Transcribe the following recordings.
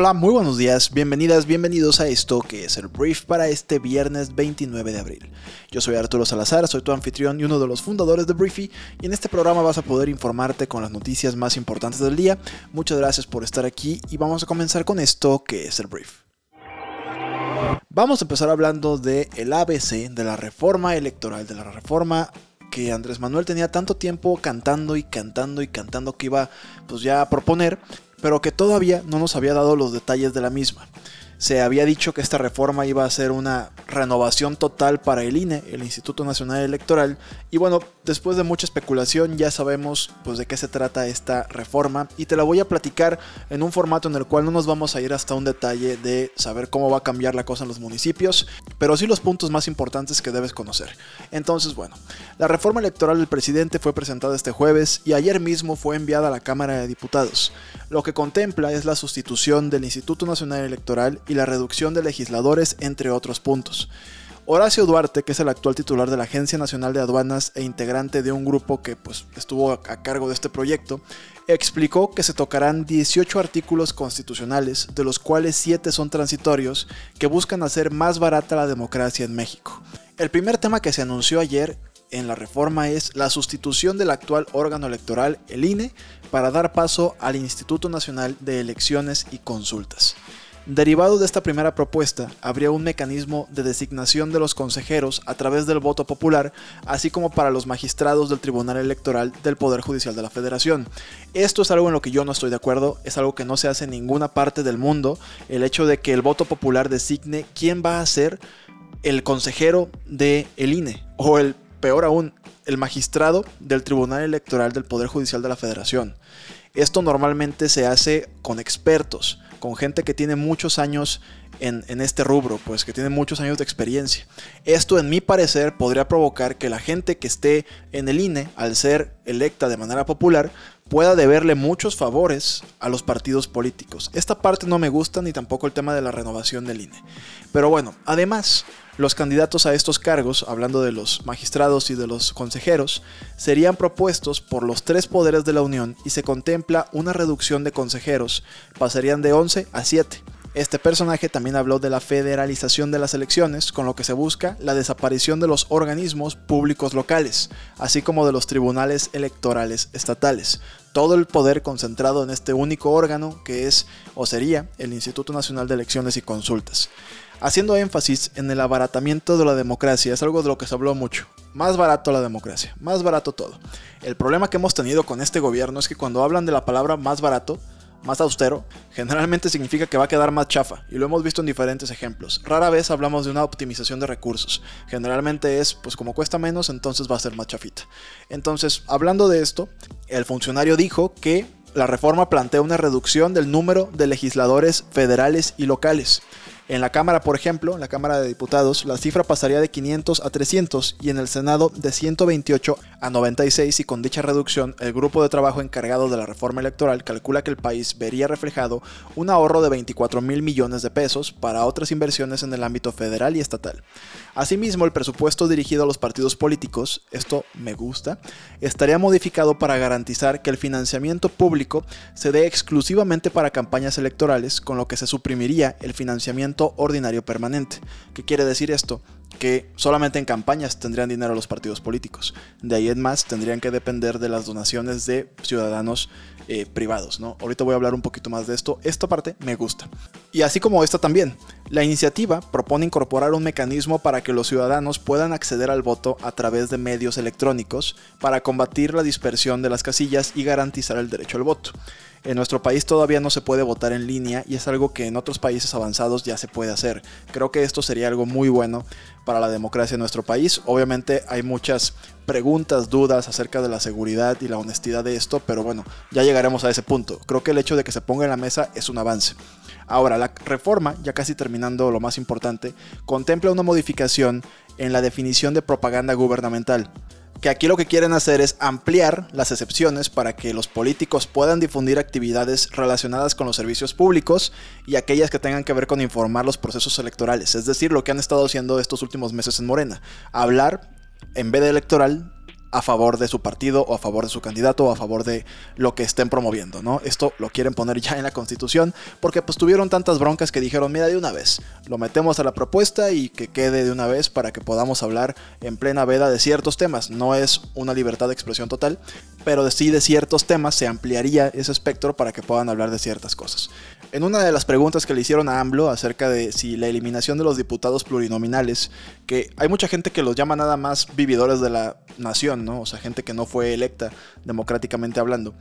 Hola, muy buenos días, bienvenidas, bienvenidos a esto que es el brief para este viernes 29 de abril. Yo soy Arturo Salazar, soy tu anfitrión y uno de los fundadores de Briefy y en este programa vas a poder informarte con las noticias más importantes del día. Muchas gracias por estar aquí y vamos a comenzar con esto que es el brief. Vamos a empezar hablando de el ABC, de la reforma electoral, de la reforma que Andrés Manuel tenía tanto tiempo cantando y cantando y cantando que iba pues ya a proponer pero que todavía no nos había dado los detalles de la misma. Se había dicho que esta reforma iba a ser una renovación total para el INE, el Instituto Nacional Electoral, y bueno, después de mucha especulación ya sabemos pues de qué se trata esta reforma y te la voy a platicar en un formato en el cual no nos vamos a ir hasta un detalle de saber cómo va a cambiar la cosa en los municipios, pero sí los puntos más importantes que debes conocer. Entonces, bueno, la reforma electoral del presidente fue presentada este jueves y ayer mismo fue enviada a la Cámara de Diputados. Lo que contempla es la sustitución del Instituto Nacional Electoral y la reducción de legisladores, entre otros puntos. Horacio Duarte, que es el actual titular de la Agencia Nacional de Aduanas e integrante de un grupo que pues, estuvo a cargo de este proyecto, explicó que se tocarán 18 artículos constitucionales, de los cuales 7 son transitorios, que buscan hacer más barata la democracia en México. El primer tema que se anunció ayer en la reforma es la sustitución del actual órgano electoral, el INE, para dar paso al Instituto Nacional de Elecciones y Consultas. Derivado de esta primera propuesta, habría un mecanismo de designación de los consejeros a través del voto popular, así como para los magistrados del Tribunal Electoral del Poder Judicial de la Federación. Esto es algo en lo que yo no estoy de acuerdo, es algo que no se hace en ninguna parte del mundo, el hecho de que el voto popular designe quién va a ser el consejero del el INE, o el peor aún, el magistrado del Tribunal Electoral del Poder Judicial de la Federación. Esto normalmente se hace con expertos, con gente que tiene muchos años en, este rubro, pues que tiene muchos años de experiencia. Esto, en mi parecer, podría provocar que la gente que esté en el INE, al ser electa de manera popular, pueda deberle muchos favores a los partidos políticos. Esta parte no me gusta ni tampoco el tema de la renovación del INE. Pero bueno, además, los candidatos a estos cargos, hablando de los magistrados y de los consejeros, serían propuestos por los tres poderes de la Unión y se contempla una reducción de consejeros, pasarían de 11 a 7. Este personaje también habló de la federalización de las elecciones, con lo que se busca la desaparición de los organismos públicos locales, así como de los tribunales electorales estatales. Todo el poder concentrado en este único órgano que es o sería el Instituto Nacional de Elecciones y Consultas. Haciendo énfasis en el abaratamiento de la democracia, es algo de lo que se habló mucho. Más barato la democracia, más barato todo. El problema que hemos tenido con este gobierno es que cuando hablan de la palabra más barato, más austero, generalmente significa que va a quedar más chafa, y lo hemos visto en diferentes ejemplos. Rara vez hablamos de una optimización de recursos, generalmente es, pues como cuesta menos, entonces va a ser más chafita. Entonces, hablando de esto, el funcionario dijo que la reforma plantea una reducción del número de legisladores federales y locales. En la Cámara, por ejemplo, en la Cámara de Diputados, la cifra pasaría de 500 a 300 y en el Senado de 128 a 96 y con dicha reducción el grupo de trabajo encargado de la reforma electoral calcula que el país vería reflejado un ahorro de 24 mil millones de pesos para otras inversiones en el ámbito federal y estatal. Asimismo, el presupuesto dirigido a los partidos políticos, esto me gusta, estaría modificado para garantizar que el financiamiento público se dé exclusivamente para campañas electorales, con lo que se suprimiría el financiamiento ordinario permanente. ¿Qué quiere decir esto? Que solamente en campañas tendrían dinero los partidos políticos. De ahí en más tendrían que depender de las donaciones de ciudadanos eh, privados. ¿no? Ahorita voy a hablar un poquito más de esto. Esta parte me gusta. Y así como esta también. La iniciativa propone incorporar un mecanismo para que los ciudadanos puedan acceder al voto a través de medios electrónicos para combatir la dispersión de las casillas y garantizar el derecho al voto. En nuestro país todavía no se puede votar en línea y es algo que en otros países avanzados ya se puede hacer. Creo que esto sería algo muy bueno para la democracia en nuestro país. Obviamente hay muchas preguntas, dudas acerca de la seguridad y la honestidad de esto, pero bueno, ya llegaremos a ese punto. Creo que el hecho de que se ponga en la mesa es un avance. Ahora, la reforma, ya casi terminando lo más importante, contempla una modificación en la definición de propaganda gubernamental que aquí lo que quieren hacer es ampliar las excepciones para que los políticos puedan difundir actividades relacionadas con los servicios públicos y aquellas que tengan que ver con informar los procesos electorales, es decir, lo que han estado haciendo estos últimos meses en Morena, hablar en vez de electoral a favor de su partido o a favor de su candidato o a favor de lo que estén promoviendo, ¿no? Esto lo quieren poner ya en la constitución porque pues tuvieron tantas broncas que dijeron, mira, de una vez, lo metemos a la propuesta y que quede de una vez para que podamos hablar en plena veda de ciertos temas. No es una libertad de expresión total, pero sí de ciertos temas se ampliaría ese espectro para que puedan hablar de ciertas cosas. En una de las preguntas que le hicieron a AMLO acerca de si la eliminación de los diputados plurinominales, que hay mucha gente que los llama nada más vividores de la nación, ¿no? O sea, gente que no fue electa democráticamente hablando.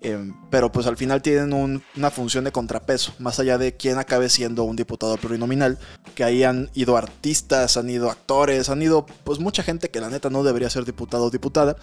Em, pero pues al final tienen una función de contrapeso, más allá de quién acabe siendo un diputado plurinominal, que ahí han ido artistas, han ido actores, han ido pues mucha gente que la neta no debería ser diputado o diputada,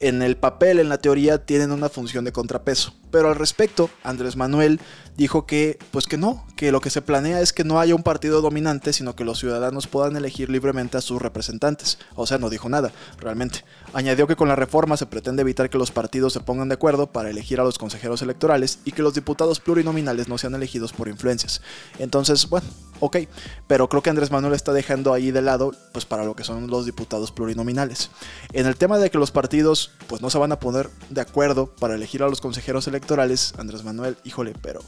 en el papel, en la teoría, tienen una función de contrapeso. Pero al respecto, Andrés Manuel dijo que, pues que no, que lo que se planea es que no haya un partido dominante, sino que los ciudadanos puedan elegir libremente a sus representantes. O sea, no dijo nada, realmente. Añadió que con la reforma se pretende evitar que los partidos se pongan de acuerdo para elegir a los consejeros electorales y que los diputados plurinominales no sean elegidos por influencias. Entonces, bueno, ok, pero creo que Andrés Manuel está dejando ahí de lado, pues para lo que son los diputados plurinominales. En el tema de que los partidos, pues no se van a poner de acuerdo para elegir a los consejeros electorales, Andrés Manuel, híjole, pero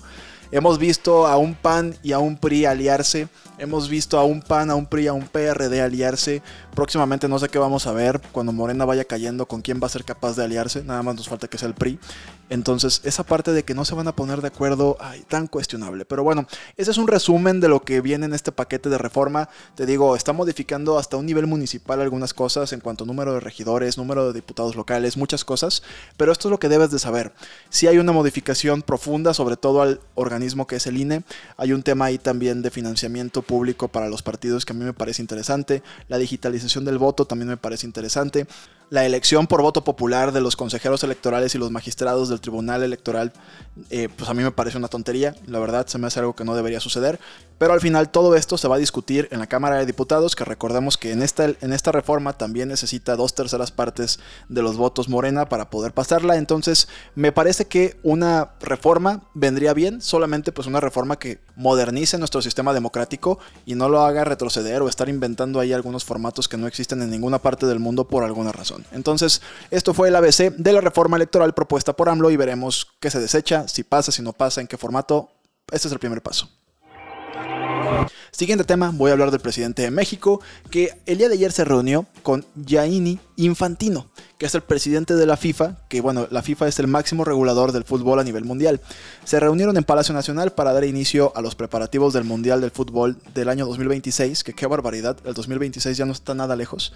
hemos visto a un PAN y a un PRI aliarse Hemos visto a un PAN, a un PRI, a un PRD aliarse. Próximamente no sé qué vamos a ver cuando Morena vaya cayendo con quién va a ser capaz de aliarse. Nada más nos falta que sea el PRI. Entonces, esa parte de que no se van a poner de acuerdo, ay, tan cuestionable. Pero bueno, ese es un resumen de lo que viene en este paquete de reforma. Te digo, está modificando hasta un nivel municipal algunas cosas en cuanto a número de regidores, número de diputados locales, muchas cosas. Pero esto es lo que debes de saber. Si hay una modificación profunda, sobre todo al organismo que es el INE. Hay un tema ahí también de financiamiento público para los partidos que a mí me parece interesante. La digitalización del voto también me parece interesante. La elección por voto popular de los consejeros electorales y los magistrados del Tribunal Electoral, eh, pues a mí me parece una tontería. La verdad, se me hace algo que no debería suceder. Pero al final todo esto se va a discutir en la Cámara de Diputados, que recordemos que en esta, en esta reforma también necesita dos terceras partes de los votos Morena para poder pasarla. Entonces, me parece que una reforma vendría bien, solamente pues una reforma que modernice nuestro sistema democrático y no lo haga retroceder o estar inventando ahí algunos formatos que no existen en ninguna parte del mundo por alguna razón. Entonces, esto fue el ABC de la reforma electoral propuesta por AMLO y veremos qué se desecha, si pasa, si no pasa, en qué formato. Este es el primer paso. Siguiente tema, voy a hablar del presidente de México, que el día de ayer se reunió con Gianni Infantino, que es el presidente de la FIFA, que bueno, la FIFA es el máximo regulador del fútbol a nivel mundial. Se reunieron en Palacio Nacional para dar inicio a los preparativos del Mundial del Fútbol del año 2026, que qué barbaridad, el 2026 ya no está nada lejos,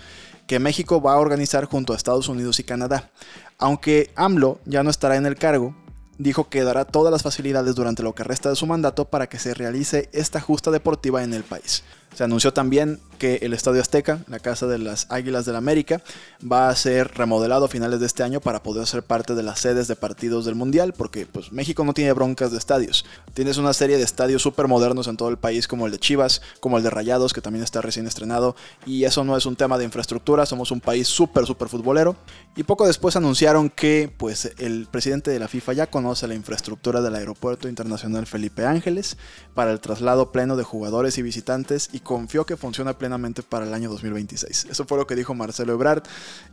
que México va a organizar junto a Estados Unidos y Canadá. Aunque AMLO ya no estará en el cargo, dijo que dará todas las facilidades durante lo que resta de su mandato para que se realice esta justa deportiva en el país. Se anunció también que el Estadio Azteca, la casa de las Águilas del la América, va a ser remodelado a finales de este año para poder ser parte de las sedes de partidos del Mundial, porque pues, México no tiene broncas de estadios. Tienes una serie de estadios súper modernos en todo el país, como el de Chivas, como el de Rayados, que también está recién estrenado, y eso no es un tema de infraestructura, somos un país súper, súper futbolero. Y poco después anunciaron que pues, el presidente de la FIFA ya conoce la infraestructura del Aeropuerto Internacional Felipe Ángeles para el traslado pleno de jugadores y visitantes y confió que funciona plenamente para el año 2026. Eso fue lo que dijo Marcelo Ebrard.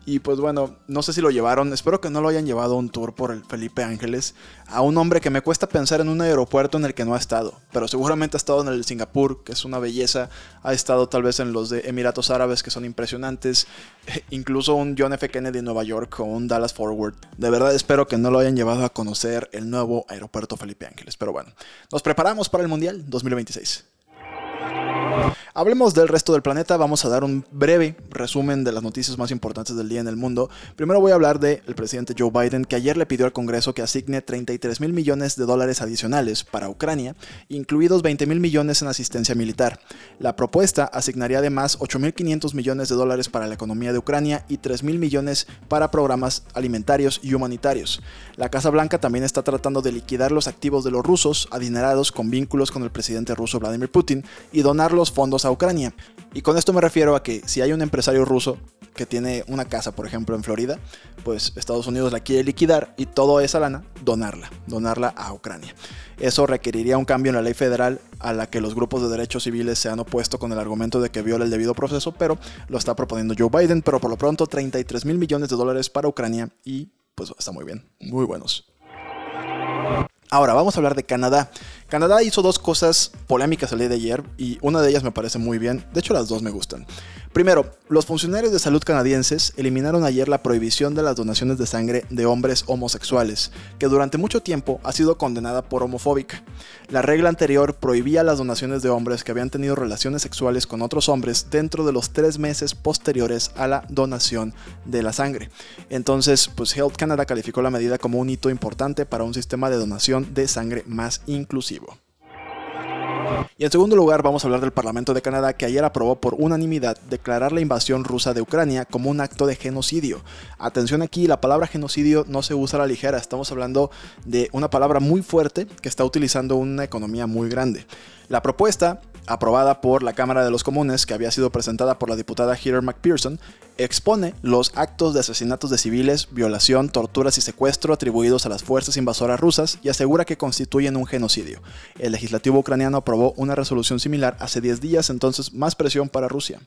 Y pues bueno, no sé si lo llevaron, espero que no lo hayan llevado a un tour por el Felipe Ángeles, a un hombre que me cuesta pensar en un aeropuerto en el que no ha estado, pero seguramente ha estado en el Singapur, que es una belleza, ha estado tal vez en los de Emiratos Árabes, que son impresionantes, incluso un John F. Kennedy en Nueva York o un Dallas Forward. De verdad espero que no lo hayan llevado a conocer el nuevo aeropuerto Felipe Ángeles, pero bueno, nos preparamos para el Mundial 2026. Hablemos del resto del planeta, vamos a dar un breve resumen de las noticias más importantes del día en el mundo. Primero voy a hablar del presidente Joe Biden, que ayer le pidió al Congreso que asigne 33 mil millones de dólares adicionales para Ucrania, incluidos 20 mil millones en asistencia militar. La propuesta asignaría además 8.500 millones de dólares para la economía de Ucrania y 3 mil millones para programas alimentarios y humanitarios. La Casa Blanca también está tratando de liquidar los activos de los rusos adinerados con vínculos con el presidente ruso Vladimir Putin y donar los fondos a Ucrania. Y con esto me refiero a que si hay un empresario ruso que tiene una casa, por ejemplo, en Florida, pues Estados Unidos la quiere liquidar y toda esa lana donarla, donarla a Ucrania. Eso requeriría un cambio en la ley federal a la que los grupos de derechos civiles se han opuesto con el argumento de que viola el debido proceso, pero lo está proponiendo Joe Biden, pero por lo pronto 33 mil millones de dólares para Ucrania y pues está muy bien, muy buenos. Ahora, vamos a hablar de Canadá. Canadá hizo dos cosas polémicas el día de ayer y una de ellas me parece muy bien. De hecho, las dos me gustan. Primero, los funcionarios de salud canadienses eliminaron ayer la prohibición de las donaciones de sangre de hombres homosexuales, que durante mucho tiempo ha sido condenada por homofóbica. La regla anterior prohibía las donaciones de hombres que habían tenido relaciones sexuales con otros hombres dentro de los tres meses posteriores a la donación de la sangre. Entonces, pues Health Canada calificó la medida como un hito importante para un sistema de donación de sangre más inclusivo. Y en segundo lugar vamos a hablar del Parlamento de Canadá que ayer aprobó por unanimidad declarar la invasión rusa de Ucrania como un acto de genocidio. Atención aquí, la palabra genocidio no se usa a la ligera, estamos hablando de una palabra muy fuerte que está utilizando una economía muy grande. La propuesta aprobada por la Cámara de los Comunes, que había sido presentada por la diputada Heather McPherson, expone los actos de asesinatos de civiles, violación, torturas y secuestro atribuidos a las fuerzas invasoras rusas y asegura que constituyen un genocidio. El legislativo ucraniano aprobó una resolución similar hace 10 días, entonces más presión para Rusia.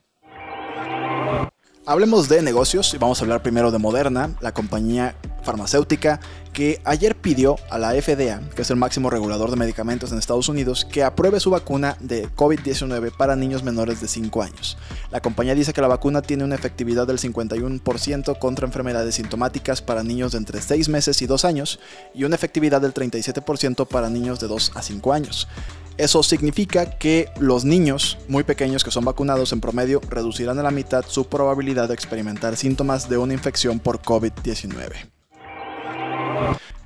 Hablemos de negocios y vamos a hablar primero de Moderna, la compañía farmacéutica que ayer pidió a la FDA, que es el máximo regulador de medicamentos en Estados Unidos, que apruebe su vacuna de COVID-19 para niños menores de 5 años. La compañía dice que la vacuna tiene una efectividad del 51% contra enfermedades sintomáticas para niños de entre 6 meses y 2 años y una efectividad del 37% para niños de 2 a 5 años. Eso significa que los niños muy pequeños que son vacunados en promedio reducirán a la mitad su probabilidad de experimentar síntomas de una infección por COVID-19.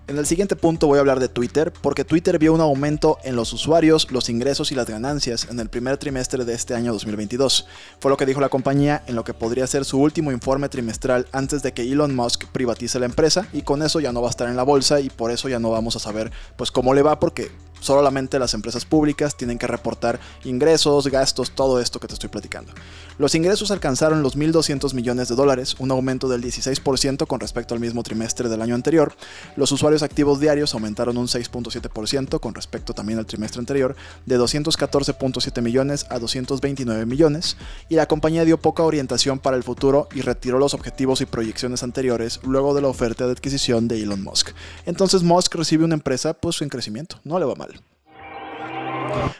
En el siguiente punto voy a hablar de Twitter, porque Twitter vio un aumento en los usuarios, los ingresos y las ganancias en el primer trimestre de este año 2022. Fue lo que dijo la compañía en lo que podría ser su último informe trimestral antes de que Elon Musk privatice la empresa y con eso ya no va a estar en la bolsa y por eso ya no vamos a saber pues cómo le va porque solamente las empresas públicas tienen que reportar ingresos, gastos, todo esto que te estoy platicando. Los ingresos alcanzaron los 1.200 millones de dólares, un aumento del 16% con respecto al mismo trimestre del año anterior. Los usuarios activos diarios aumentaron un 6.7% con respecto también al trimestre anterior, de 214.7 millones a 229 millones, y la compañía dio poca orientación para el futuro y retiró los objetivos y proyecciones anteriores luego de la oferta de adquisición de Elon Musk. Entonces Musk recibe una empresa pues en crecimiento, no le va mal.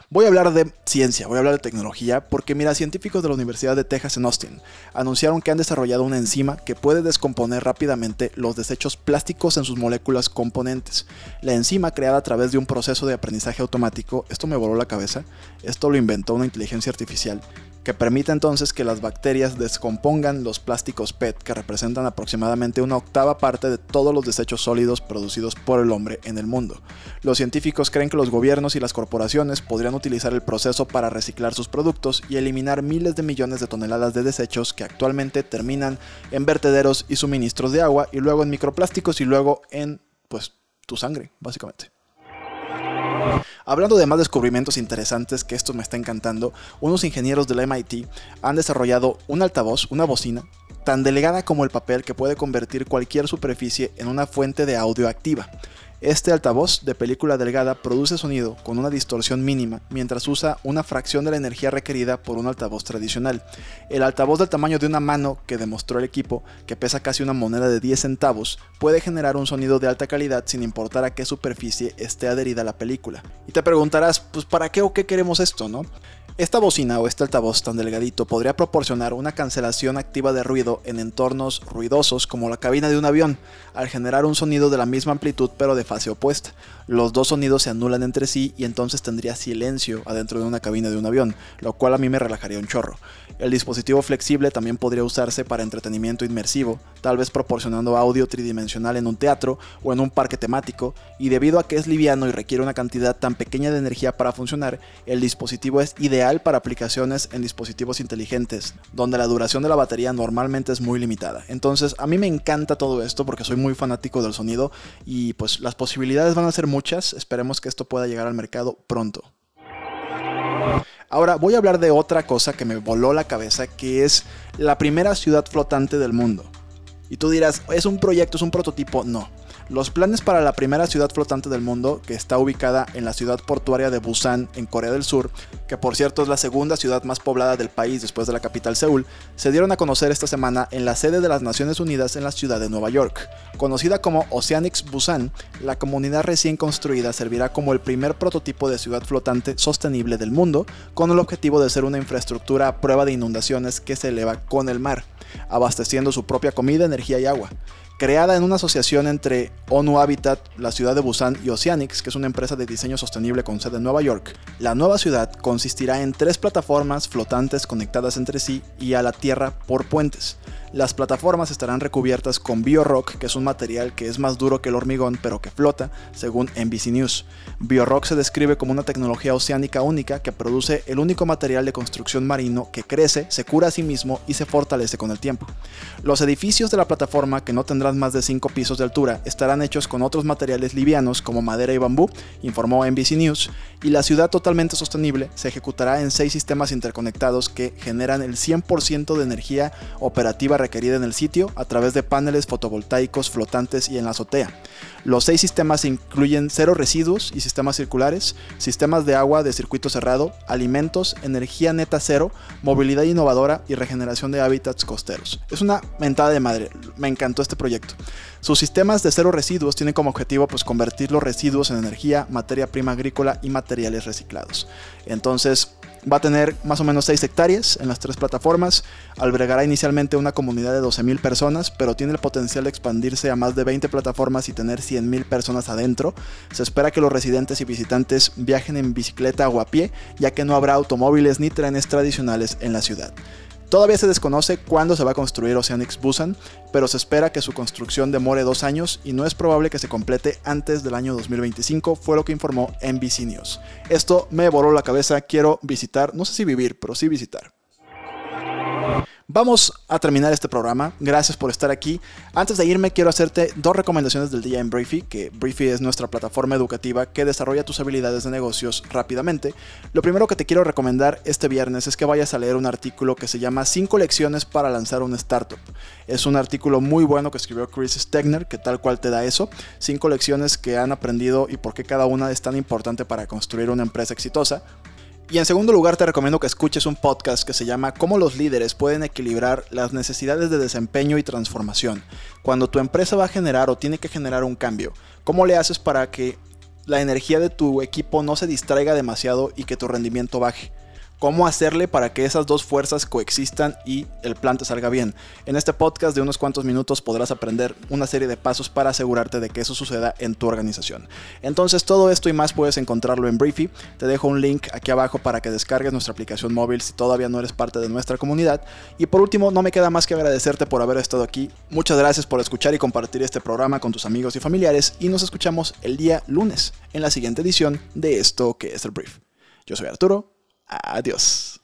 Voy a hablar de ciencia, voy a hablar de tecnología, porque mira, científicos de la Universidad de Texas en Austin anunciaron que han desarrollado una enzima que puede descomponer rápidamente los desechos plásticos en sus moléculas componentes. La enzima creada a través de un proceso de aprendizaje automático, esto me voló la cabeza, esto lo inventó una inteligencia artificial, que permite entonces que las bacterias descompongan los plásticos PET que representan aproximadamente una octava parte de todos los desechos sólidos producidos por el hombre en el mundo. Los científicos creen que los gobiernos y las corporaciones podrían utilizar el proceso para reciclar sus productos y eliminar miles de millones de toneladas de desechos que actualmente terminan en vertederos y suministros de agua y luego en microplásticos y luego en pues tu sangre, básicamente. Hablando de más descubrimientos interesantes que esto me está encantando, unos ingenieros del MIT han desarrollado un altavoz, una bocina, tan delegada como el papel que puede convertir cualquier superficie en una fuente de audio activa. Este altavoz de película delgada produce sonido con una distorsión mínima mientras usa una fracción de la energía requerida por un altavoz tradicional. El altavoz del tamaño de una mano que demostró el equipo, que pesa casi una moneda de 10 centavos, puede generar un sonido de alta calidad sin importar a qué superficie esté adherida la película. Y te preguntarás, pues ¿para qué o qué queremos esto, no? Esta bocina o este altavoz tan delgadito podría proporcionar una cancelación activa de ruido en entornos ruidosos como la cabina de un avión, al generar un sonido de la misma amplitud pero de fase opuesta. Los dos sonidos se anulan entre sí y entonces tendría silencio adentro de una cabina de un avión, lo cual a mí me relajaría un chorro. El dispositivo flexible también podría usarse para entretenimiento inmersivo, tal vez proporcionando audio tridimensional en un teatro o en un parque temático, y debido a que es liviano y requiere una cantidad tan pequeña de energía para funcionar, el dispositivo es ideal para aplicaciones en dispositivos inteligentes, donde la duración de la batería normalmente es muy limitada. Entonces, a mí me encanta todo esto porque soy muy fanático del sonido y pues las posibilidades van a ser muchas, esperemos que esto pueda llegar al mercado pronto. Ahora voy a hablar de otra cosa que me voló la cabeza, que es la primera ciudad flotante del mundo. Y tú dirás, ¿es un proyecto, es un prototipo? No. Los planes para la primera ciudad flotante del mundo, que está ubicada en la ciudad portuaria de Busan, en Corea del Sur, que por cierto es la segunda ciudad más poblada del país después de la capital Seúl, se dieron a conocer esta semana en la sede de las Naciones Unidas en la ciudad de Nueva York. Conocida como Oceanics Busan, la comunidad recién construida servirá como el primer prototipo de ciudad flotante sostenible del mundo, con el objetivo de ser una infraestructura a prueba de inundaciones que se eleva con el mar, abasteciendo su propia comida, energía y agua creada en una asociación entre ONU Habitat, la ciudad de Busan y Oceanics, que es una empresa de diseño sostenible con sede en Nueva York. La nueva ciudad consistirá en tres plataformas flotantes conectadas entre sí y a la tierra por puentes. Las plataformas estarán recubiertas con BioRock, que es un material que es más duro que el hormigón pero que flota, según NBC News. BioRock se describe como una tecnología oceánica única que produce el único material de construcción marino que crece, se cura a sí mismo y se fortalece con el tiempo. Los edificios de la plataforma, que no tendrán más de 5 pisos de altura, estarán hechos con otros materiales livianos como madera y bambú, informó NBC News, y la ciudad totalmente sostenible se ejecutará en 6 sistemas interconectados que generan el 100% de energía operativa requerida en el sitio a través de paneles fotovoltaicos flotantes y en la azotea. Los seis sistemas incluyen cero residuos y sistemas circulares, sistemas de agua de circuito cerrado, alimentos, energía neta cero, movilidad innovadora y regeneración de hábitats costeros. Es una mentada de madre, me encantó este proyecto. Sus sistemas de cero residuos tienen como objetivo pues, convertir los residuos en energía, materia prima agrícola y materiales reciclados. Entonces, Va a tener más o menos 6 hectáreas en las tres plataformas. Albergará inicialmente una comunidad de 12.000 personas, pero tiene el potencial de expandirse a más de 20 plataformas y tener 100.000 personas adentro. Se espera que los residentes y visitantes viajen en bicicleta o a pie, ya que no habrá automóviles ni trenes tradicionales en la ciudad. Todavía se desconoce cuándo se va a construir Oceanix Busan, pero se espera que su construcción demore dos años y no es probable que se complete antes del año 2025, fue lo que informó NBC News. Esto me voló la cabeza, quiero visitar, no sé si vivir, pero sí visitar. Vamos a terminar este programa. Gracias por estar aquí. Antes de irme, quiero hacerte dos recomendaciones del día en Briefy, que Briefy es nuestra plataforma educativa que desarrolla tus habilidades de negocios rápidamente. Lo primero que te quiero recomendar este viernes es que vayas a leer un artículo que se llama 5 lecciones para lanzar un startup. Es un artículo muy bueno que escribió Chris Stegner, que tal cual te da eso. 5 lecciones que han aprendido y por qué cada una es tan importante para construir una empresa exitosa. Y en segundo lugar te recomiendo que escuches un podcast que se llama Cómo los líderes pueden equilibrar las necesidades de desempeño y transformación. Cuando tu empresa va a generar o tiene que generar un cambio, ¿cómo le haces para que la energía de tu equipo no se distraiga demasiado y que tu rendimiento baje? Cómo hacerle para que esas dos fuerzas coexistan y el plan te salga bien. En este podcast de unos cuantos minutos podrás aprender una serie de pasos para asegurarte de que eso suceda en tu organización. Entonces todo esto y más puedes encontrarlo en Briefy. Te dejo un link aquí abajo para que descargues nuestra aplicación móvil si todavía no eres parte de nuestra comunidad. Y por último, no me queda más que agradecerte por haber estado aquí. Muchas gracias por escuchar y compartir este programa con tus amigos y familiares y nos escuchamos el día lunes en la siguiente edición de esto que es el Brief. Yo soy Arturo Adiós.